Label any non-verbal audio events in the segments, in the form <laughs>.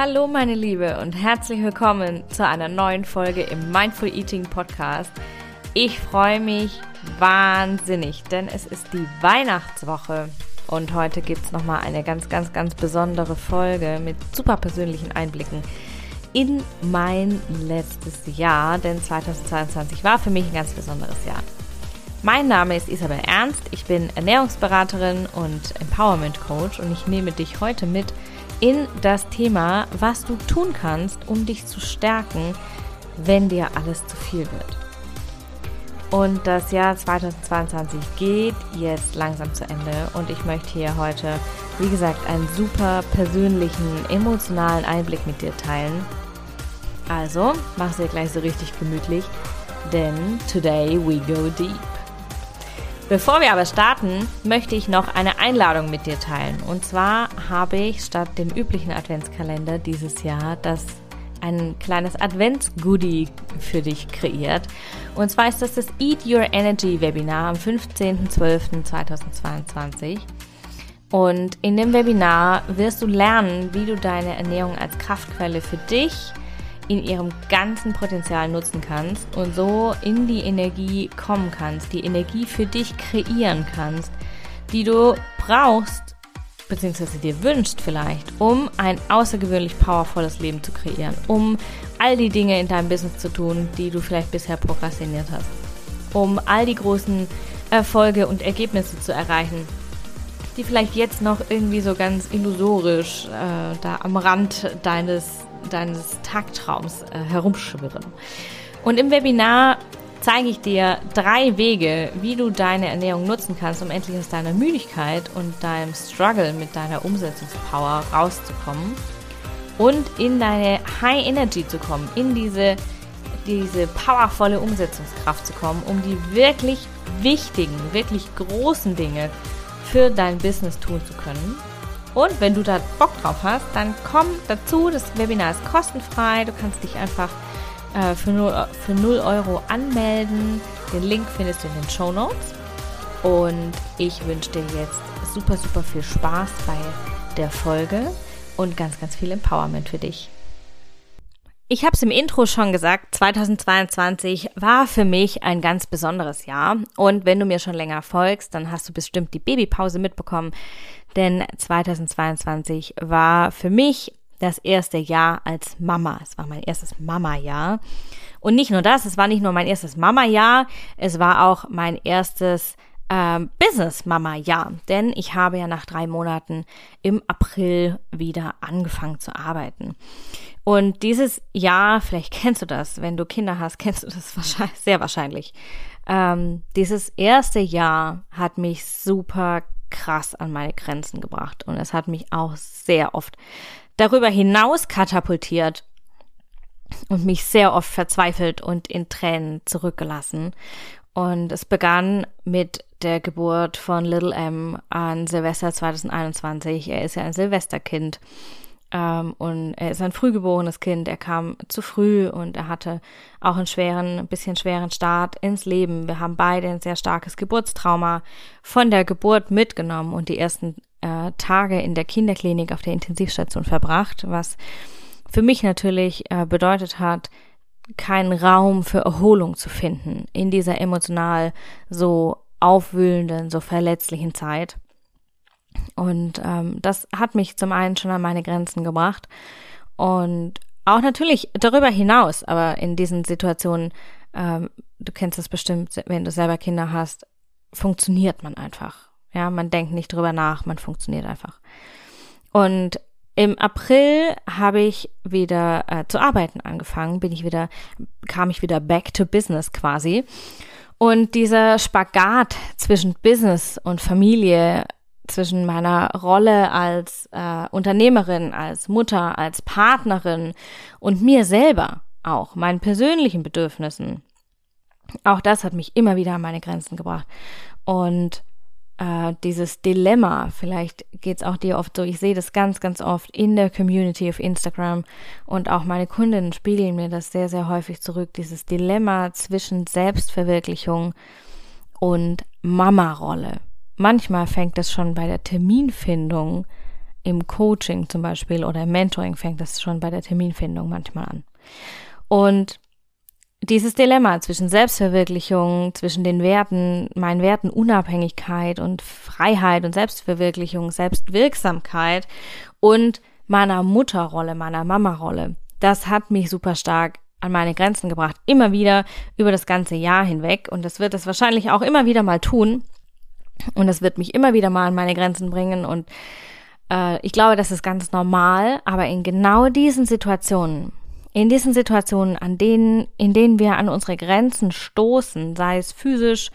Hallo meine Liebe und herzlich willkommen zu einer neuen Folge im Mindful Eating Podcast. Ich freue mich wahnsinnig, denn es ist die Weihnachtswoche und heute gibt es nochmal eine ganz, ganz, ganz besondere Folge mit super persönlichen Einblicken in mein letztes Jahr, denn 2022 war für mich ein ganz besonderes Jahr. Mein Name ist Isabel Ernst, ich bin Ernährungsberaterin und Empowerment Coach und ich nehme dich heute mit in das Thema, was du tun kannst, um dich zu stärken, wenn dir alles zu viel wird. Und das Jahr 2022 geht jetzt langsam zu Ende und ich möchte hier heute, wie gesagt, einen super persönlichen, emotionalen Einblick mit dir teilen. Also, mach es dir gleich so richtig gemütlich, denn today we go deep. Bevor wir aber starten, möchte ich noch eine Einladung mit dir teilen. Und zwar habe ich statt dem üblichen Adventskalender dieses Jahr das ein kleines Adventsgoodie für dich kreiert. Und zwar ist das das Eat Your Energy Webinar am 15.12.2022. Und in dem Webinar wirst du lernen, wie du deine Ernährung als Kraftquelle für dich in ihrem ganzen Potenzial nutzen kannst und so in die Energie kommen kannst, die Energie für dich kreieren kannst, die du brauchst, beziehungsweise dir wünscht vielleicht, um ein außergewöhnlich powervolles Leben zu kreieren, um all die Dinge in deinem Business zu tun, die du vielleicht bisher prokrastiniert hast, um all die großen Erfolge und Ergebnisse zu erreichen, die vielleicht jetzt noch irgendwie so ganz illusorisch äh, da am Rand deines deines Tagtraums äh, herumschwirren. Und im Webinar zeige ich dir drei Wege, wie du deine Ernährung nutzen kannst, um endlich aus deiner Müdigkeit und deinem Struggle mit deiner Umsetzungspower rauszukommen und in deine High Energy zu kommen, in diese, diese powervolle Umsetzungskraft zu kommen, um die wirklich wichtigen, wirklich großen Dinge für dein Business tun zu können und wenn du da Bock drauf hast, dann komm dazu. Das Webinar ist kostenfrei. Du kannst dich einfach äh, für, 0, für 0 Euro anmelden. Den Link findest du in den Show Notes. Und ich wünsche dir jetzt super, super viel Spaß bei der Folge und ganz, ganz viel Empowerment für dich. Ich habe es im Intro schon gesagt, 2022 war für mich ein ganz besonderes Jahr. Und wenn du mir schon länger folgst, dann hast du bestimmt die Babypause mitbekommen. Denn 2022 war für mich das erste Jahr als Mama. Es war mein erstes Mama-Jahr. Und nicht nur das, es war nicht nur mein erstes Mama-Jahr, es war auch mein erstes ähm, Business-Mama-Jahr. Denn ich habe ja nach drei Monaten im April wieder angefangen zu arbeiten. Und dieses Jahr, vielleicht kennst du das, wenn du Kinder hast, <laughs> kennst du das wahrscheinlich, sehr wahrscheinlich. Ähm, dieses erste Jahr hat mich super krass an meine Grenzen gebracht und es hat mich auch sehr oft darüber hinaus katapultiert und mich sehr oft verzweifelt und in Tränen zurückgelassen. Und es begann mit der Geburt von Little M an Silvester 2021. Er ist ja ein Silvesterkind. Ähm, und er ist ein frühgeborenes Kind. Er kam zu früh und er hatte auch einen schweren, ein bisschen schweren Start ins Leben. Wir haben beide ein sehr starkes Geburtstrauma von der Geburt mitgenommen und die ersten äh, Tage in der Kinderklinik auf der Intensivstation verbracht, was für mich natürlich äh, bedeutet hat, keinen Raum für Erholung zu finden in dieser emotional so aufwühlenden, so verletzlichen Zeit. Und ähm, das hat mich zum einen schon an meine Grenzen gebracht und auch natürlich darüber hinaus, aber in diesen Situationen, ähm, du kennst es bestimmt, wenn du selber Kinder hast, funktioniert man einfach. Ja, man denkt nicht drüber nach, man funktioniert einfach. Und im April habe ich wieder äh, zu arbeiten angefangen, bin ich wieder, kam ich wieder back to business quasi. Und dieser Spagat zwischen Business und Familie zwischen meiner Rolle als äh, Unternehmerin, als Mutter, als Partnerin und mir selber auch, meinen persönlichen Bedürfnissen. Auch das hat mich immer wieder an meine Grenzen gebracht. Und äh, dieses Dilemma, vielleicht geht's auch dir oft so, ich sehe das ganz, ganz oft in der Community auf Instagram und auch meine Kundinnen spiegeln mir das sehr, sehr häufig zurück, dieses Dilemma zwischen Selbstverwirklichung und Mama-Rolle manchmal fängt es schon bei der Terminfindung im Coaching zum Beispiel oder im Mentoring fängt das schon bei der Terminfindung manchmal an. Und dieses Dilemma zwischen Selbstverwirklichung, zwischen den Werten, meinen Werten Unabhängigkeit und Freiheit und Selbstverwirklichung, Selbstwirksamkeit und meiner Mutterrolle, meiner Mama-Rolle, das hat mich super stark an meine Grenzen gebracht. Immer wieder über das ganze Jahr hinweg. Und das wird es wahrscheinlich auch immer wieder mal tun. Und das wird mich immer wieder mal an meine Grenzen bringen. Und äh, ich glaube, das ist ganz normal. Aber in genau diesen Situationen, in diesen Situationen, an denen, in denen wir an unsere Grenzen stoßen, sei es physisch,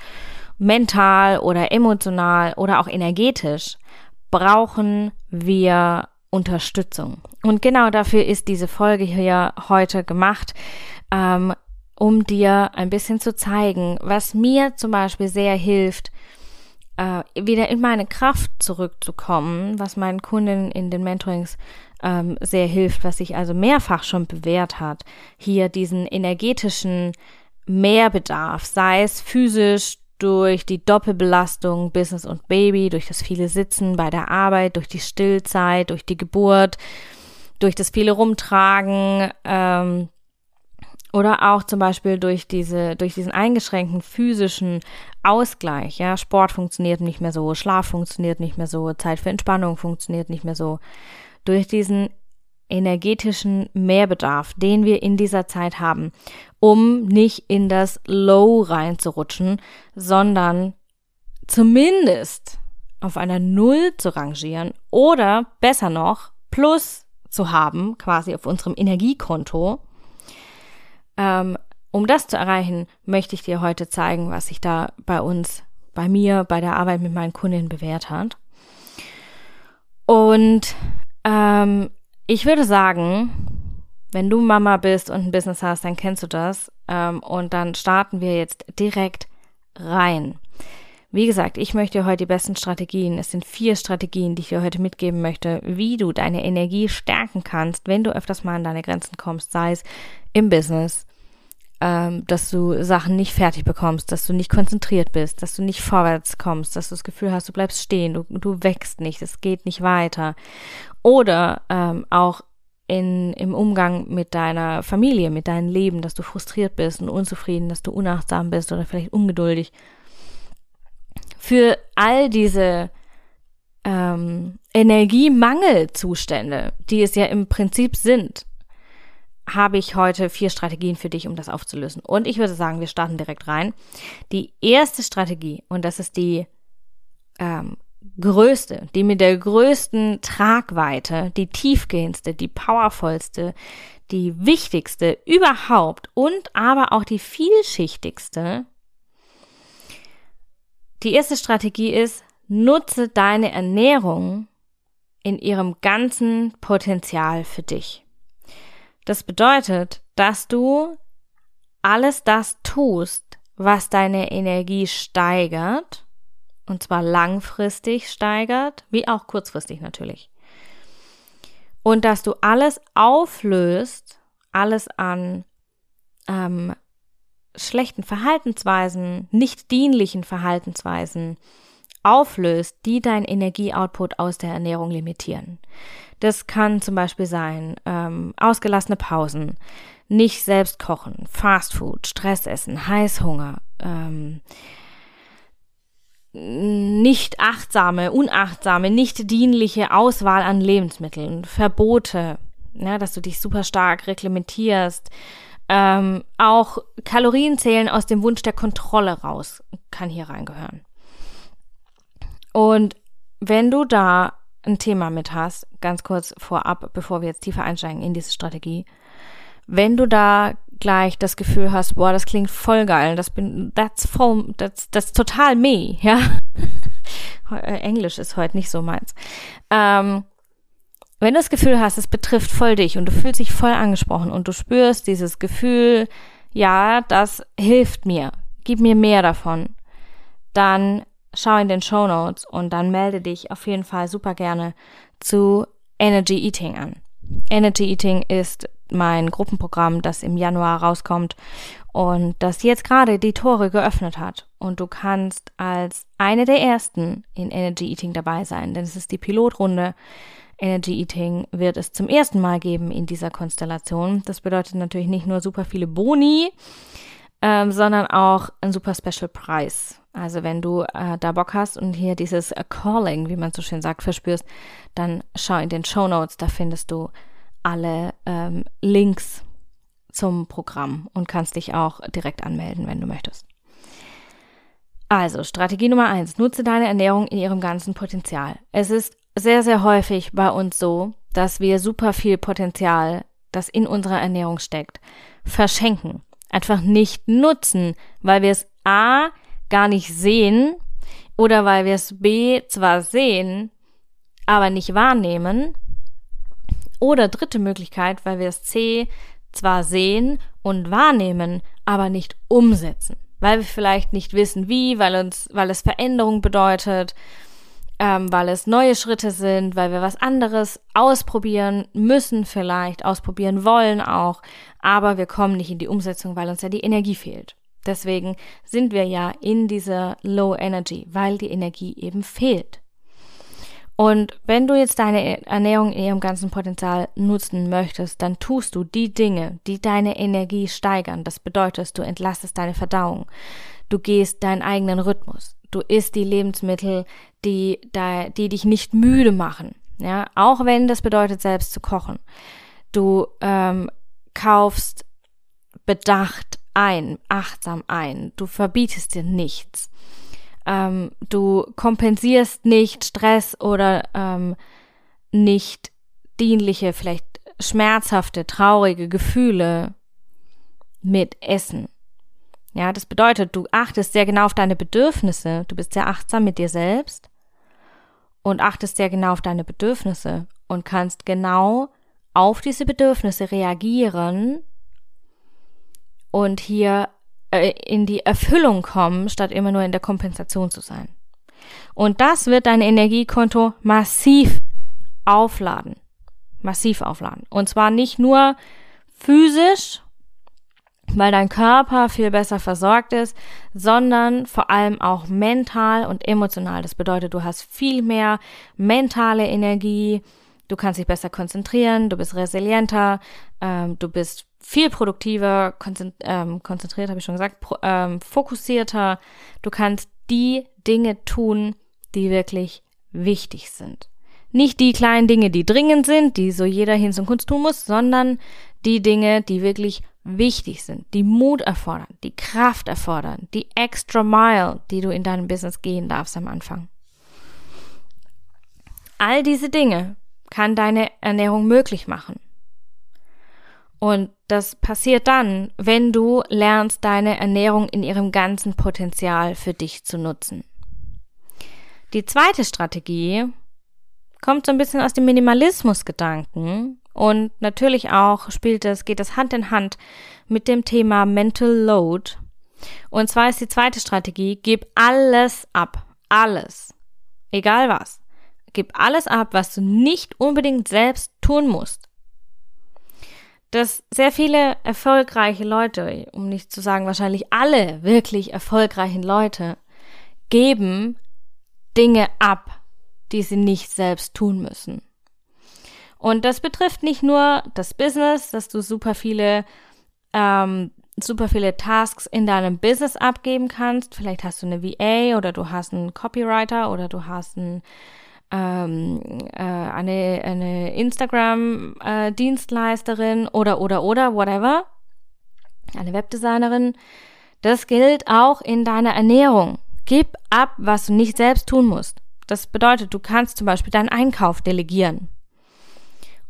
mental oder emotional oder auch energetisch, brauchen wir Unterstützung. Und genau dafür ist diese Folge hier heute gemacht, ähm, um dir ein bisschen zu zeigen, was mir zum Beispiel sehr hilft, äh, wieder in meine Kraft zurückzukommen, was meinen Kunden in den Mentorings ähm, sehr hilft, was sich also mehrfach schon bewährt hat, hier diesen energetischen Mehrbedarf, sei es physisch, durch die Doppelbelastung Business und Baby, durch das viele Sitzen bei der Arbeit, durch die Stillzeit, durch die Geburt, durch das viele Rumtragen ähm, oder auch zum Beispiel durch diese, durch diesen eingeschränkten physischen Ausgleich. Ja, Sport funktioniert nicht mehr so, Schlaf funktioniert nicht mehr so, Zeit für Entspannung funktioniert nicht mehr so. Durch diesen energetischen Mehrbedarf, den wir in dieser Zeit haben, um nicht in das Low reinzurutschen, sondern zumindest auf einer Null zu rangieren oder besser noch Plus zu haben, quasi auf unserem Energiekonto. Ähm, um das zu erreichen, möchte ich dir heute zeigen, was sich da bei uns, bei mir, bei der Arbeit mit meinen Kundinnen bewährt hat. Und ähm, ich würde sagen, wenn du Mama bist und ein Business hast, dann kennst du das. Ähm, und dann starten wir jetzt direkt rein. Wie gesagt, ich möchte dir heute die besten Strategien, es sind vier Strategien, die ich dir heute mitgeben möchte, wie du deine Energie stärken kannst, wenn du öfters mal an deine Grenzen kommst, sei es im Business, ähm, dass du Sachen nicht fertig bekommst, dass du nicht konzentriert bist, dass du nicht vorwärts kommst, dass du das Gefühl hast, du bleibst stehen, du, du wächst nicht, es geht nicht weiter. Oder ähm, auch in, im Umgang mit deiner Familie, mit deinem Leben, dass du frustriert bist und unzufrieden, dass du unachtsam bist oder vielleicht ungeduldig. Für all diese ähm, Energiemangelzustände, die es ja im Prinzip sind, habe ich heute vier Strategien für dich, um das aufzulösen. Und ich würde sagen, wir starten direkt rein. Die erste Strategie, und das ist die ähm, größte, die mit der größten Tragweite, die tiefgehendste, die powervollste, die wichtigste überhaupt und aber auch die vielschichtigste. Die erste Strategie ist, nutze deine Ernährung in ihrem ganzen Potenzial für dich. Das bedeutet, dass du alles das tust, was deine Energie steigert und zwar langfristig steigert, wie auch kurzfristig natürlich. Und dass du alles auflöst, alles an ähm, schlechten Verhaltensweisen, nicht dienlichen Verhaltensweisen auflöst, die dein Energieoutput aus der Ernährung limitieren. Das kann zum Beispiel sein ähm, ausgelassene Pausen, nicht selbst kochen, Fastfood, Stressessen, Heißhunger, ähm, nicht achtsame, unachtsame, nicht dienliche Auswahl an Lebensmitteln, Verbote, ja, dass du dich super stark reglementierst, ähm, auch Kalorienzählen aus dem Wunsch der Kontrolle raus kann hier reingehören. Und wenn du da ein Thema mit hast, ganz kurz vorab, bevor wir jetzt tiefer einsteigen in diese Strategie, wenn du da gleich das Gefühl hast, boah, das klingt voll geil, das bin, that's voll, that's, that's total me, <laughs> ja. Äh, Englisch ist heute nicht so meins. Ähm, wenn du das Gefühl hast, es betrifft voll dich und du fühlst dich voll angesprochen und du spürst dieses Gefühl, ja, das hilft mir, gib mir mehr davon, dann schau in den Show Notes und dann melde dich auf jeden Fall super gerne zu Energy Eating an. Energy Eating ist mein Gruppenprogramm, das im Januar rauskommt und das jetzt gerade die Tore geöffnet hat. Und du kannst als eine der ersten in Energy Eating dabei sein, denn es ist die Pilotrunde. Energy Eating wird es zum ersten Mal geben in dieser Konstellation. Das bedeutet natürlich nicht nur super viele Boni, ähm, sondern auch ein super Special Preis. Also wenn du äh, da Bock hast und hier dieses äh, Calling, wie man so schön sagt, verspürst, dann schau in den Show Notes, da findest du alle ähm, Links zum Programm und kannst dich auch direkt anmelden, wenn du möchtest. Also, Strategie Nummer eins, nutze deine Ernährung in ihrem ganzen Potenzial. Es ist sehr, sehr häufig bei uns so, dass wir super viel Potenzial, das in unserer Ernährung steckt, verschenken. Einfach nicht nutzen, weil wir es A gar nicht sehen oder weil wir es B zwar sehen, aber nicht wahrnehmen. Oder dritte Möglichkeit, weil wir es C zwar sehen und wahrnehmen, aber nicht umsetzen. Weil wir vielleicht nicht wissen wie, weil uns, weil es Veränderung bedeutet, ähm, weil es neue Schritte sind, weil wir was anderes ausprobieren müssen vielleicht, ausprobieren wollen auch, aber wir kommen nicht in die Umsetzung, weil uns ja die Energie fehlt. Deswegen sind wir ja in dieser Low Energy, weil die Energie eben fehlt. Und wenn du jetzt deine Ernährung in ihrem ganzen Potenzial nutzen möchtest, dann tust du die Dinge, die deine Energie steigern. Das bedeutet, du entlastest deine Verdauung. Du gehst deinen eigenen Rhythmus. Du isst die Lebensmittel, die, die dich nicht müde machen. Ja, auch wenn das bedeutet, selbst zu kochen. Du ähm, kaufst bedacht ein, achtsam ein. Du verbietest dir nichts. Ähm, du kompensierst nicht Stress oder ähm, nicht dienliche, vielleicht schmerzhafte, traurige Gefühle mit Essen. Ja, das bedeutet, du achtest sehr genau auf deine Bedürfnisse. Du bist sehr achtsam mit dir selbst und achtest sehr genau auf deine Bedürfnisse und kannst genau auf diese Bedürfnisse reagieren und hier äh, in die Erfüllung kommen, statt immer nur in der Kompensation zu sein. Und das wird dein Energiekonto massiv aufladen. Massiv aufladen. Und zwar nicht nur physisch, weil dein Körper viel besser versorgt ist, sondern vor allem auch mental und emotional. Das bedeutet, du hast viel mehr mentale Energie, du kannst dich besser konzentrieren, du bist resilienter, ähm, du bist viel produktiver, ähm, konzentriert, habe ich schon gesagt, ähm, fokussierter. Du kannst die Dinge tun, die wirklich wichtig sind. Nicht die kleinen Dinge, die dringend sind, die so jeder hin zum Kunst tun muss, sondern die Dinge, die wirklich wichtig sind, die Mut erfordern, die Kraft erfordern, die extra Mile, die du in deinem Business gehen darfst am Anfang. All diese Dinge kann deine Ernährung möglich machen. Und das passiert dann, wenn du lernst, deine Ernährung in ihrem ganzen Potenzial für dich zu nutzen. Die zweite Strategie kommt so ein bisschen aus dem Minimalismus-Gedanken und natürlich auch spielt es, geht es Hand in Hand mit dem Thema Mental Load. Und zwar ist die zweite Strategie, gib alles ab. Alles. Egal was. Gib alles ab, was du nicht unbedingt selbst tun musst dass sehr viele erfolgreiche Leute, um nicht zu sagen wahrscheinlich alle wirklich erfolgreichen Leute, geben Dinge ab, die sie nicht selbst tun müssen. Und das betrifft nicht nur das Business, dass du super viele ähm, super viele Tasks in deinem Business abgeben kannst. Vielleicht hast du eine VA oder du hast einen Copywriter oder du hast einen ähm, äh, eine, eine Instagram-Dienstleisterin äh, oder, oder, oder, whatever, eine Webdesignerin. Das gilt auch in deiner Ernährung. Gib ab, was du nicht selbst tun musst. Das bedeutet, du kannst zum Beispiel deinen Einkauf delegieren.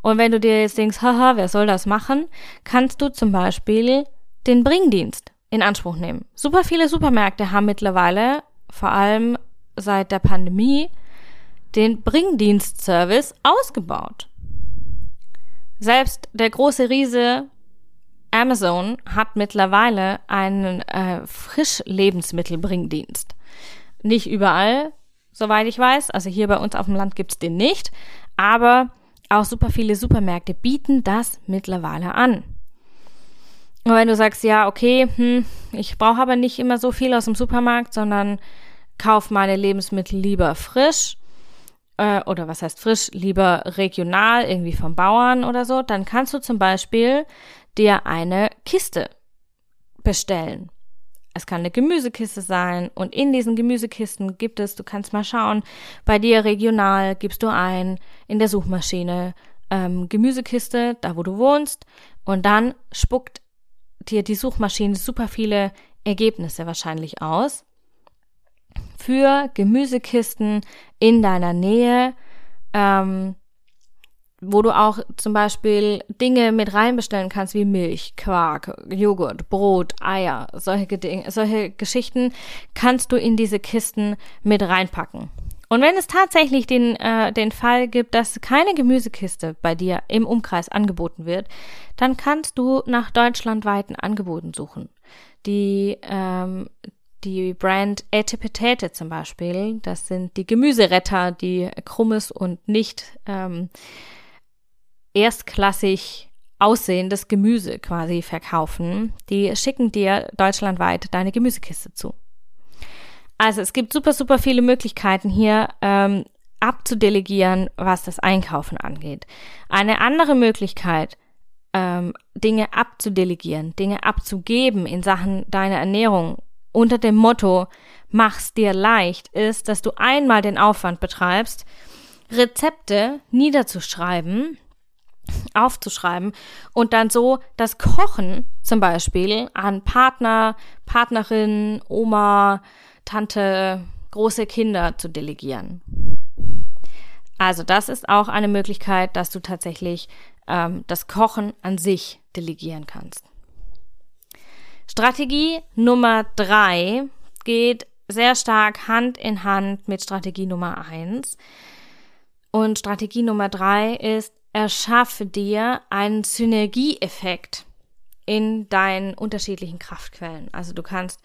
Und wenn du dir jetzt denkst, haha, wer soll das machen, kannst du zum Beispiel den Bringdienst in Anspruch nehmen. Super viele Supermärkte haben mittlerweile, vor allem seit der Pandemie, den Bringdienstservice ausgebaut. Selbst der große Riese Amazon hat mittlerweile einen äh, Frischlebensmittelbringdienst. Nicht überall, soweit ich weiß. Also hier bei uns auf dem Land gibt's den nicht. Aber auch super viele Supermärkte bieten das mittlerweile an. Und wenn du sagst, ja, okay, hm, ich brauche aber nicht immer so viel aus dem Supermarkt, sondern kauf meine Lebensmittel lieber frisch, äh, oder was heißt frisch, lieber regional, irgendwie vom Bauern oder so, dann kannst du zum Beispiel dir eine Kiste bestellen. Es kann eine Gemüsekiste sein und in diesen Gemüsekisten gibt es, du kannst mal schauen, bei dir regional gibst du ein in der Suchmaschine ähm, Gemüsekiste, da wo du wohnst und dann spuckt dir die Suchmaschine super viele Ergebnisse wahrscheinlich aus für Gemüsekisten in deiner Nähe, ähm, wo du auch zum Beispiel Dinge mit reinbestellen kannst wie Milch, Quark, Joghurt, Brot, Eier, solche, solche Geschichten kannst du in diese Kisten mit reinpacken. Und wenn es tatsächlich den, äh, den Fall gibt, dass keine Gemüsekiste bei dir im Umkreis angeboten wird, dann kannst du nach deutschlandweiten Angeboten suchen. Die, ähm, die Brand Etepetete zum Beispiel, das sind die Gemüseretter, die krummes und nicht ähm, erstklassig aussehendes Gemüse quasi verkaufen. Die schicken dir deutschlandweit deine Gemüsekiste zu. Also es gibt super, super viele Möglichkeiten hier ähm, abzudelegieren, was das Einkaufen angeht. Eine andere Möglichkeit, ähm, Dinge abzudelegieren, Dinge abzugeben in Sachen deiner Ernährung unter dem Motto mach's dir leicht ist, dass du einmal den Aufwand betreibst, Rezepte niederzuschreiben, aufzuschreiben und dann so das Kochen zum Beispiel an Partner, Partnerin, Oma, Tante, große Kinder zu delegieren. Also das ist auch eine Möglichkeit, dass du tatsächlich ähm, das Kochen an sich delegieren kannst. Strategie Nummer drei geht sehr stark Hand in Hand mit Strategie Nummer eins. Und Strategie Nummer drei ist, erschaffe dir einen Synergieeffekt in deinen unterschiedlichen Kraftquellen. Also du kannst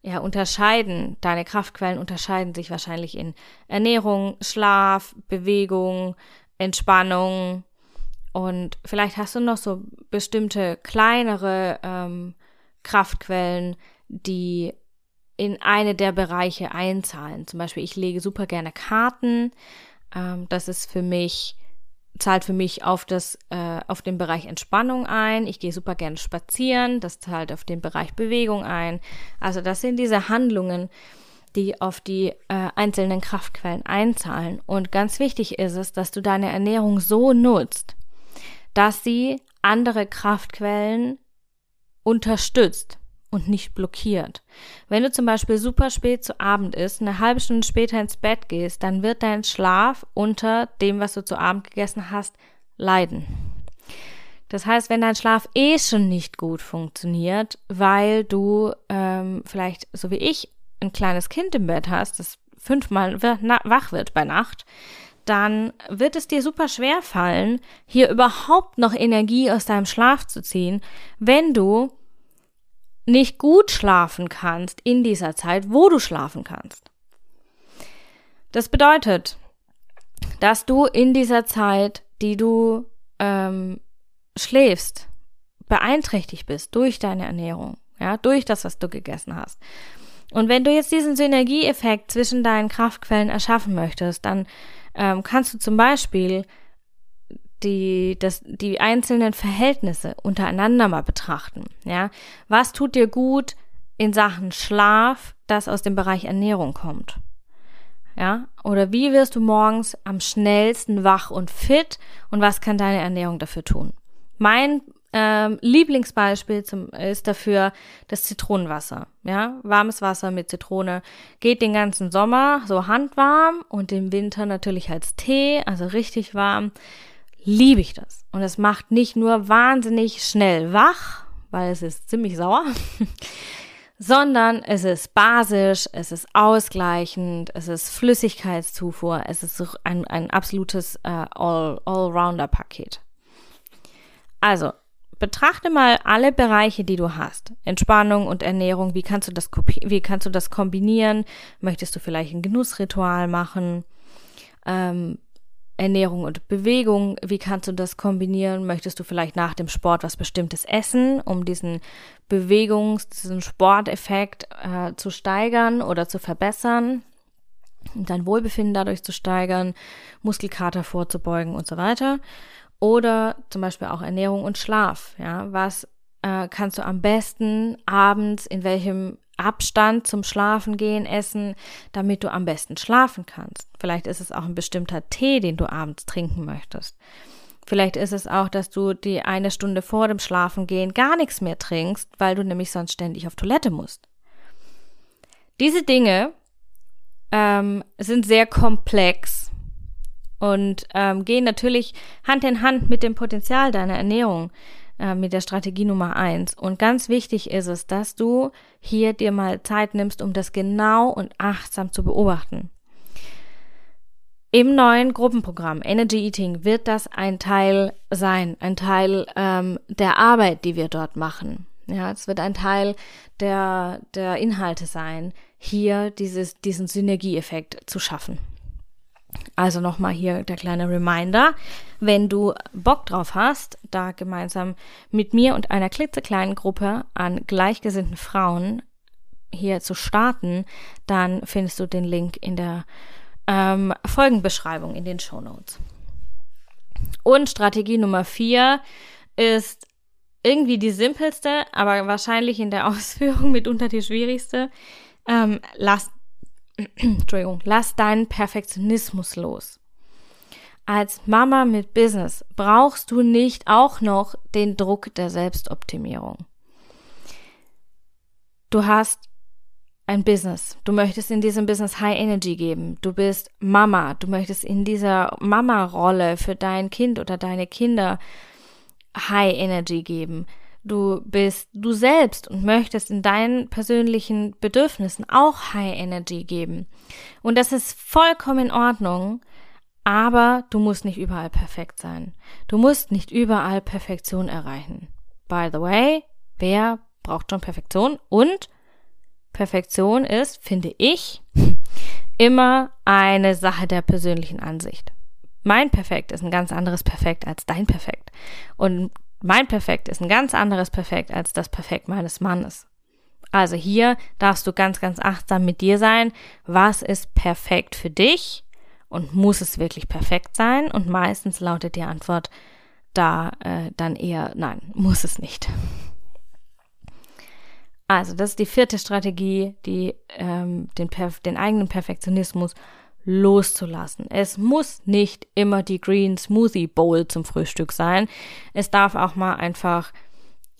ja unterscheiden, deine Kraftquellen unterscheiden sich wahrscheinlich in Ernährung, Schlaf, Bewegung, Entspannung und vielleicht hast du noch so bestimmte kleinere ähm, Kraftquellen, die in eine der Bereiche einzahlen. Zum Beispiel, ich lege super gerne Karten. Ähm, das ist für mich, zahlt für mich auf das, äh, auf den Bereich Entspannung ein. Ich gehe super gerne spazieren. Das zahlt auf den Bereich Bewegung ein. Also das sind diese Handlungen, die auf die äh, einzelnen Kraftquellen einzahlen. Und ganz wichtig ist es, dass du deine Ernährung so nutzt, dass sie andere Kraftquellen unterstützt und nicht blockiert. Wenn du zum Beispiel super spät zu Abend isst, eine halbe Stunde später ins Bett gehst, dann wird dein Schlaf unter dem, was du zu Abend gegessen hast, leiden. Das heißt, wenn dein Schlaf eh schon nicht gut funktioniert, weil du ähm, vielleicht, so wie ich, ein kleines Kind im Bett hast, das fünfmal wach wird bei Nacht, dann wird es dir super schwer fallen, hier überhaupt noch Energie aus deinem Schlaf zu ziehen, wenn du nicht gut schlafen kannst in dieser Zeit, wo du schlafen kannst. Das bedeutet, dass du in dieser Zeit, die du ähm, schläfst, beeinträchtigt bist durch deine Ernährung, ja, durch das, was du gegessen hast. Und wenn du jetzt diesen Synergieeffekt zwischen deinen Kraftquellen erschaffen möchtest, dann ähm, kannst du zum Beispiel die, das, die einzelnen Verhältnisse untereinander mal betrachten. Ja, was tut dir gut in Sachen Schlaf, das aus dem Bereich Ernährung kommt? Ja, oder wie wirst du morgens am schnellsten wach und fit und was kann deine Ernährung dafür tun? Mein ähm, Lieblingsbeispiel zum, ist dafür das Zitronenwasser. Ja, warmes Wasser mit Zitrone geht den ganzen Sommer so handwarm und im Winter natürlich als Tee, also richtig warm. Liebe ich das. Und es macht nicht nur wahnsinnig schnell wach, weil es ist ziemlich sauer, <laughs> sondern es ist basisch, es ist ausgleichend, es ist Flüssigkeitszufuhr, es ist ein, ein absolutes äh, All-Rounder-Paket. Also, betrachte mal alle Bereiche, die du hast. Entspannung und Ernährung, wie kannst du das, wie kannst du das kombinieren? Möchtest du vielleicht ein Genussritual machen? Ähm, Ernährung und Bewegung, wie kannst du das kombinieren? Möchtest du vielleicht nach dem Sport was Bestimmtes essen, um diesen Bewegungs-, diesen Sporteffekt äh, zu steigern oder zu verbessern? dein Wohlbefinden dadurch zu steigern, Muskelkater vorzubeugen und so weiter. Oder zum Beispiel auch Ernährung und Schlaf. Ja, was äh, kannst du am besten abends in welchem Abstand zum Schlafen gehen essen, damit du am besten schlafen kannst. Vielleicht ist es auch ein bestimmter Tee, den du abends trinken möchtest. Vielleicht ist es auch, dass du die eine Stunde vor dem Schlafengehen gar nichts mehr trinkst, weil du nämlich sonst ständig auf Toilette musst. Diese Dinge ähm, sind sehr komplex und ähm, gehen natürlich Hand in Hand mit dem Potenzial deiner Ernährung, äh, mit der Strategie Nummer eins. Und ganz wichtig ist es, dass du hier dir mal Zeit nimmst, um das genau und achtsam zu beobachten. Im neuen Gruppenprogramm Energy Eating wird das ein Teil sein, ein Teil ähm, der Arbeit, die wir dort machen. Ja, es wird ein Teil der, der Inhalte sein, hier dieses, diesen Synergieeffekt zu schaffen. Also nochmal hier der kleine Reminder. Wenn du Bock drauf hast, da gemeinsam mit mir und einer klitzekleinen Gruppe an gleichgesinnten Frauen hier zu starten, dann findest du den Link in der ähm, Folgenbeschreibung in den Show Notes. Und Strategie Nummer vier ist irgendwie die simpelste, aber wahrscheinlich in der <laughs> Ausführung mitunter die schwierigste. Ähm, lass, <clears throat> Entschuldigung, lass deinen Perfektionismus los. Als Mama mit Business brauchst du nicht auch noch den Druck der Selbstoptimierung. Du hast ein Business. Du möchtest in diesem Business High Energy geben. Du bist Mama. Du möchtest in dieser Mama-Rolle für dein Kind oder deine Kinder High Energy geben. Du bist du selbst und möchtest in deinen persönlichen Bedürfnissen auch High Energy geben. Und das ist vollkommen in Ordnung, aber du musst nicht überall perfekt sein. Du musst nicht überall Perfektion erreichen. By the way, wer braucht schon Perfektion? Und Perfektion ist, finde ich, <laughs> immer eine Sache der persönlichen Ansicht. Mein Perfekt ist ein ganz anderes Perfekt als dein Perfekt. Und mein Perfekt ist ein ganz anderes Perfekt als das Perfekt meines Mannes. Also hier darfst du ganz, ganz achtsam mit dir sein. Was ist perfekt für dich? Und muss es wirklich perfekt sein? Und meistens lautet die Antwort da äh, dann eher nein, muss es nicht. Also, das ist die vierte Strategie, die ähm, den, den eigenen Perfektionismus loszulassen. Es muss nicht immer die Green Smoothie Bowl zum Frühstück sein. Es darf auch mal einfach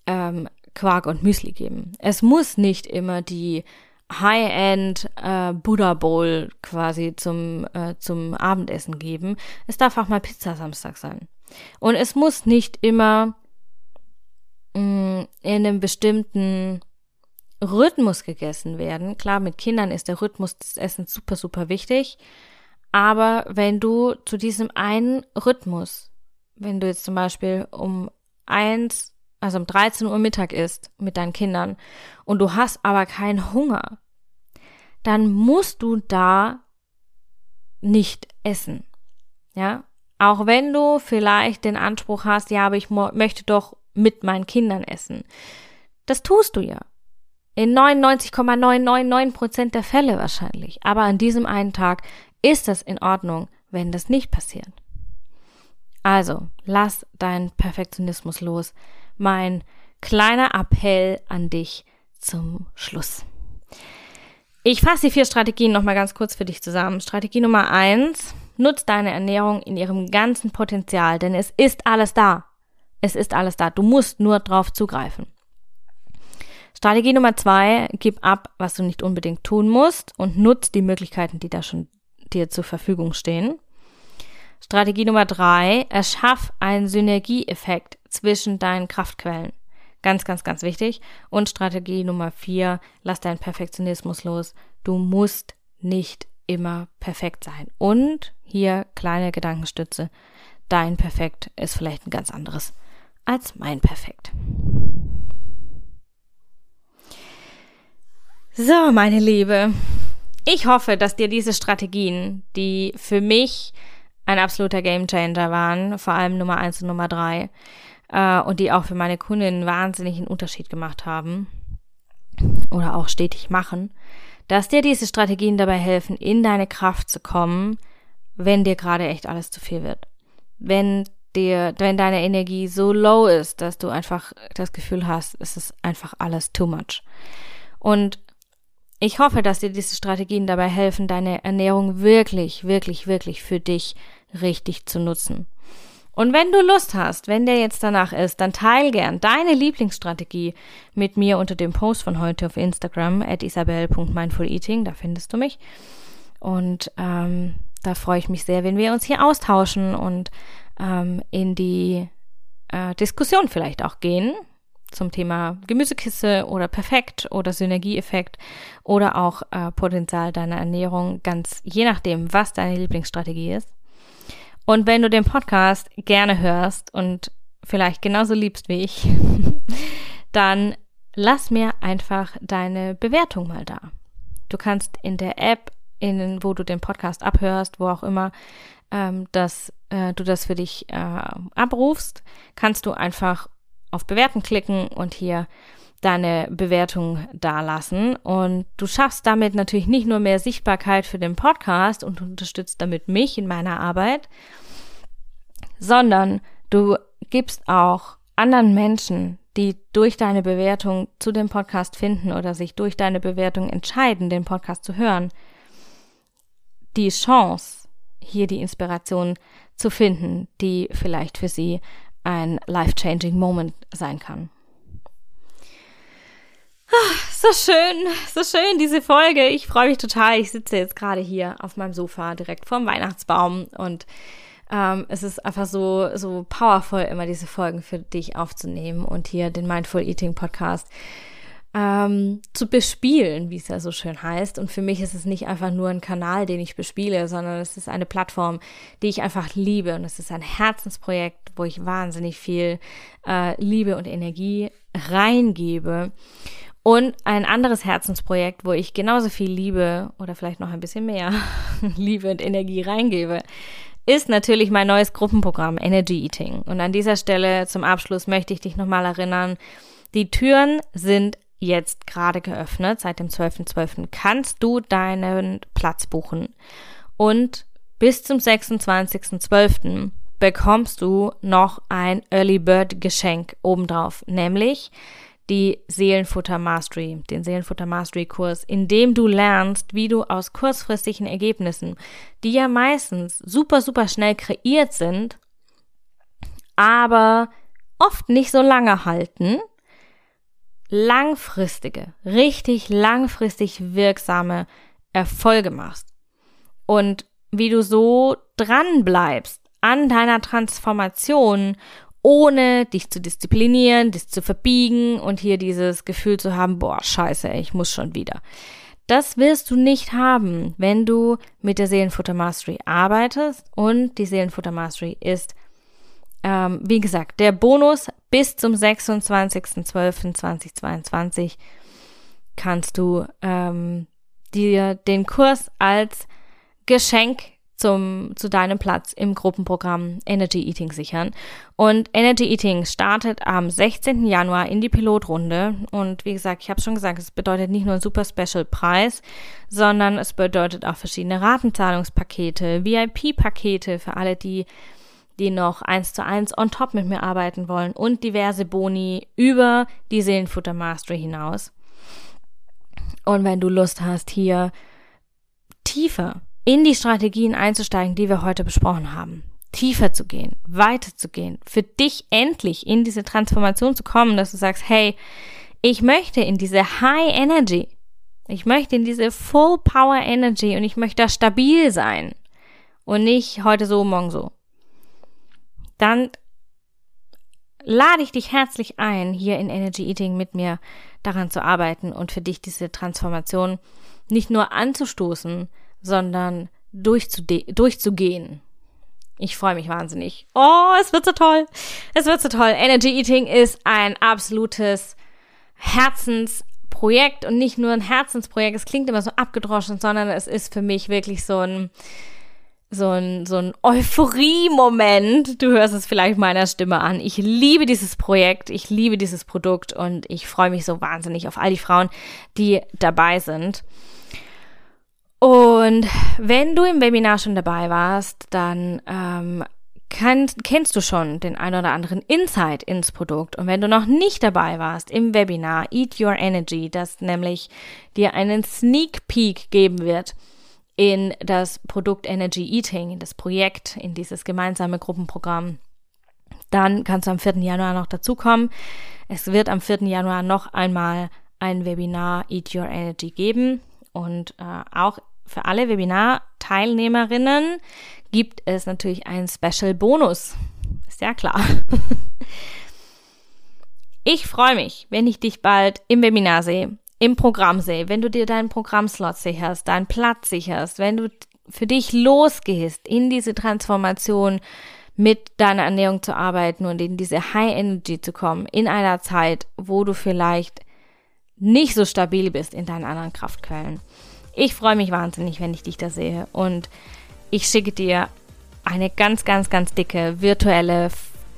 ähm, Quark und Müsli geben. Es muss nicht immer die High-End äh, Buddha Bowl quasi zum, äh, zum Abendessen geben. Es darf auch mal Pizza Samstag sein. Und es muss nicht immer mh, mm, in einem bestimmten Rhythmus gegessen werden. Klar, mit Kindern ist der Rhythmus des Essens super, super wichtig. Aber wenn du zu diesem einen Rhythmus, wenn du jetzt zum Beispiel um eins, also um 13 Uhr Mittag isst mit deinen Kindern und du hast aber keinen Hunger, dann musst du da nicht essen. Ja? Auch wenn du vielleicht den Anspruch hast, ja, aber ich möchte doch mit meinen Kindern essen. Das tust du ja. In 99,999 Prozent der Fälle wahrscheinlich. Aber an diesem einen Tag ist es in Ordnung, wenn das nicht passiert. Also, lass deinen Perfektionismus los. Mein kleiner Appell an dich zum Schluss. Ich fasse die vier Strategien nochmal ganz kurz für dich zusammen. Strategie Nummer eins, nutz deine Ernährung in ihrem ganzen Potenzial, denn es ist alles da. Es ist alles da. Du musst nur drauf zugreifen. Strategie Nummer zwei, gib ab, was du nicht unbedingt tun musst und nutz die Möglichkeiten, die da schon dir zur Verfügung stehen. Strategie Nummer drei, erschaff einen Synergieeffekt zwischen deinen Kraftquellen. Ganz, ganz, ganz wichtig. Und Strategie Nummer vier, lass deinen Perfektionismus los. Du musst nicht immer perfekt sein. Und hier kleine Gedankenstütze. Dein Perfekt ist vielleicht ein ganz anderes als mein Perfekt. So, meine Liebe. Ich hoffe, dass dir diese Strategien, die für mich ein absoluter Gamechanger waren, vor allem Nummer eins und Nummer drei, äh, und die auch für meine Kundinnen wahnsinnig einen Unterschied gemacht haben oder auch stetig machen, dass dir diese Strategien dabei helfen, in deine Kraft zu kommen, wenn dir gerade echt alles zu viel wird. Wenn dir, wenn deine Energie so low ist, dass du einfach das Gefühl hast, es ist einfach alles too much. Und ich hoffe, dass dir diese Strategien dabei helfen, deine Ernährung wirklich, wirklich, wirklich für dich richtig zu nutzen. Und wenn du Lust hast, wenn der jetzt danach ist, dann teil gern deine Lieblingsstrategie mit mir unter dem Post von heute auf Instagram at isabel.mindfuleating, da findest du mich. Und ähm, da freue ich mich sehr, wenn wir uns hier austauschen und ähm, in die äh, Diskussion vielleicht auch gehen zum Thema Gemüsekiste oder Perfekt oder Synergieeffekt oder auch äh, Potenzial deiner Ernährung, ganz je nachdem, was deine Lieblingsstrategie ist. Und wenn du den Podcast gerne hörst und vielleicht genauso liebst wie ich, <laughs> dann lass mir einfach deine Bewertung mal da. Du kannst in der App, in, wo du den Podcast abhörst, wo auch immer, ähm, dass äh, du das für dich äh, abrufst, kannst du einfach auf Bewerten klicken und hier deine Bewertung dalassen. Und du schaffst damit natürlich nicht nur mehr Sichtbarkeit für den Podcast und unterstützt damit mich in meiner Arbeit, sondern du gibst auch anderen Menschen, die durch deine Bewertung zu dem Podcast finden oder sich durch deine Bewertung entscheiden, den Podcast zu hören, die Chance, hier die Inspiration zu finden, die vielleicht für sie ein life-changing Moment sein kann. Ach, so schön, so schön diese Folge. Ich freue mich total. Ich sitze jetzt gerade hier auf meinem Sofa direkt vorm Weihnachtsbaum und ähm, es ist einfach so, so powerful, immer diese Folgen für dich aufzunehmen und hier den Mindful Eating Podcast ähm, zu bespielen, wie es ja so schön heißt. Und für mich ist es nicht einfach nur ein Kanal, den ich bespiele, sondern es ist eine Plattform, die ich einfach liebe. Und es ist ein Herzensprojekt, wo ich wahnsinnig viel äh, Liebe und Energie reingebe. Und ein anderes Herzensprojekt, wo ich genauso viel Liebe oder vielleicht noch ein bisschen mehr <laughs> Liebe und Energie reingebe, ist natürlich mein neues Gruppenprogramm Energy Eating. Und an dieser Stelle zum Abschluss möchte ich dich nochmal erinnern, die Türen sind jetzt gerade geöffnet. Seit dem 12.12. .12. kannst du deinen Platz buchen. Und bis zum 26.12. bekommst du noch ein Early Bird Geschenk obendrauf, nämlich die Seelenfutter Mastery, den Seelenfutter Mastery Kurs, in dem du lernst, wie du aus kurzfristigen Ergebnissen, die ja meistens super, super schnell kreiert sind, aber oft nicht so lange halten, langfristige, richtig langfristig wirksame Erfolge machst. Und wie du so dran bleibst an deiner Transformation, ohne dich zu disziplinieren, dich zu verbiegen und hier dieses Gefühl zu haben, boah, scheiße, ich muss schon wieder. Das wirst du nicht haben, wenn du mit der Seelenfutter Mastery arbeitest und die Seelenfutter Mastery ist ähm, wie gesagt, der Bonus bis zum 26.12.2022 kannst du ähm, dir den Kurs als Geschenk zum, zu deinem Platz im Gruppenprogramm Energy Eating sichern. Und Energy Eating startet am 16. Januar in die Pilotrunde. Und wie gesagt, ich habe schon gesagt, es bedeutet nicht nur ein super Special Preis, sondern es bedeutet auch verschiedene Ratenzahlungspakete, VIP-Pakete für alle, die die noch eins zu eins on top mit mir arbeiten wollen und diverse Boni über die Seelenfutter Mastery hinaus. Und wenn du Lust hast, hier tiefer in die Strategien einzusteigen, die wir heute besprochen haben, tiefer zu gehen, weiter zu gehen, für dich endlich in diese Transformation zu kommen, dass du sagst, hey, ich möchte in diese High Energy, ich möchte in diese Full Power Energy und ich möchte da stabil sein und nicht heute so, morgen so dann lade ich dich herzlich ein, hier in Energy Eating mit mir daran zu arbeiten und für dich diese Transformation nicht nur anzustoßen, sondern durchzugehen. Ich freue mich wahnsinnig. Oh, es wird so toll. Es wird so toll. Energy Eating ist ein absolutes Herzensprojekt und nicht nur ein Herzensprojekt. Es klingt immer so abgedroschen, sondern es ist für mich wirklich so ein, so ein, so ein Euphorie-Moment. Du hörst es vielleicht meiner Stimme an. Ich liebe dieses Projekt, ich liebe dieses Produkt und ich freue mich so wahnsinnig auf all die Frauen, die dabei sind. Und wenn du im Webinar schon dabei warst, dann ähm, kann, kennst du schon den ein oder anderen Insight ins Produkt. Und wenn du noch nicht dabei warst im Webinar Eat Your Energy, das nämlich dir einen Sneak Peek geben wird in das Produkt Energy Eating, in das Projekt, in dieses gemeinsame Gruppenprogramm, dann kannst du am 4. Januar noch dazukommen. Es wird am 4. Januar noch einmal ein Webinar Eat Your Energy geben und äh, auch für alle Webinar-Teilnehmerinnen gibt es natürlich einen Special Bonus. Ist ja klar. <laughs> Ich freue mich, wenn ich dich bald im Webinar sehe, im Programm sehe, wenn du dir deinen Programmslot sicherst, deinen Platz sicherst, wenn du für dich losgehst, in diese Transformation mit deiner Ernährung zu arbeiten und in diese High Energy zu kommen, in einer Zeit, wo du vielleicht nicht so stabil bist in deinen anderen Kraftquellen. Ich freue mich wahnsinnig, wenn ich dich da sehe und ich schicke dir eine ganz, ganz, ganz dicke virtuelle,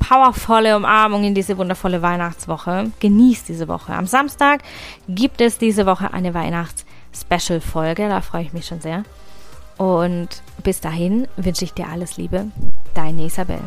powervolle Umarmung in diese wundervolle Weihnachtswoche. Genieß diese Woche. Am Samstag gibt es diese Woche eine Weihnachts-Special-Folge. Da freue ich mich schon sehr. Und bis dahin wünsche ich dir alles Liebe. Deine Isabel.